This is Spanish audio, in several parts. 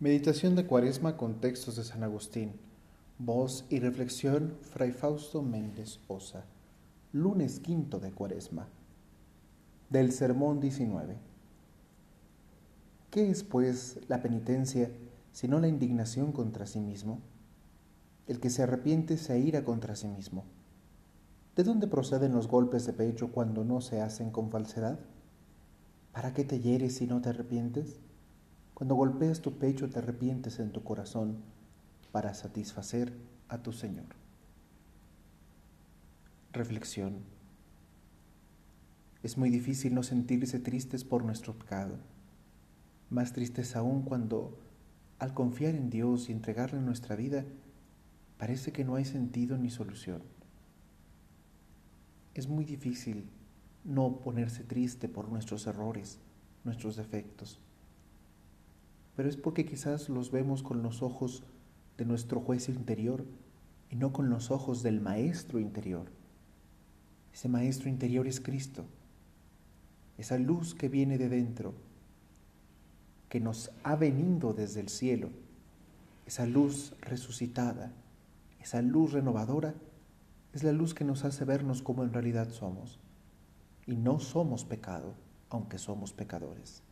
Meditación de Cuaresma con textos de San Agustín. Voz y reflexión Fray Fausto Méndez Osa. Lunes quinto de Cuaresma. Del Sermón 19. ¿Qué es pues la penitencia sino la indignación contra sí mismo? El que se arrepiente se aira contra sí mismo. ¿De dónde proceden los golpes de pecho cuando no se hacen con falsedad? ¿Para qué te hieres si no te arrepientes? Cuando golpeas tu pecho te arrepientes en tu corazón para satisfacer a tu Señor. Reflexión. Es muy difícil no sentirse tristes por nuestro pecado. Más tristes aún cuando, al confiar en Dios y entregarle nuestra vida, parece que no hay sentido ni solución. Es muy difícil no ponerse triste por nuestros errores, nuestros defectos pero es porque quizás los vemos con los ojos de nuestro juez interior y no con los ojos del maestro interior. Ese maestro interior es Cristo, esa luz que viene de dentro, que nos ha venido desde el cielo, esa luz resucitada, esa luz renovadora, es la luz que nos hace vernos como en realidad somos. Y no somos pecado, aunque somos pecadores.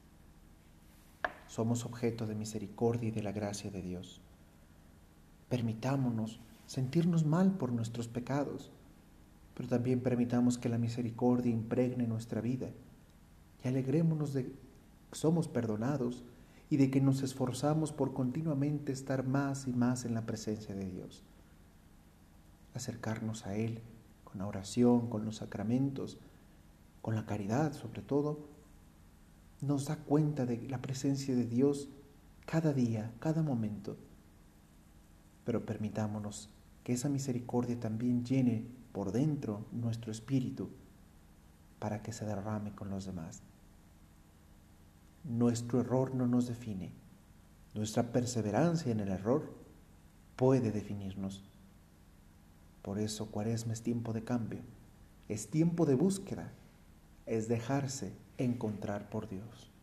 Somos objeto de misericordia y de la gracia de Dios. Permitámonos sentirnos mal por nuestros pecados, pero también permitamos que la misericordia impregne nuestra vida y alegrémonos de que somos perdonados y de que nos esforzamos por continuamente estar más y más en la presencia de Dios. Acercarnos a Él con la oración, con los sacramentos, con la caridad sobre todo, nos da cuenta de la presencia de Dios cada día, cada momento. Pero permitámonos que esa misericordia también llene por dentro nuestro espíritu para que se derrame con los demás. Nuestro error no nos define. Nuestra perseverancia en el error puede definirnos. Por eso cuaresma es tiempo de cambio, es tiempo de búsqueda, es dejarse encontrar por Dios.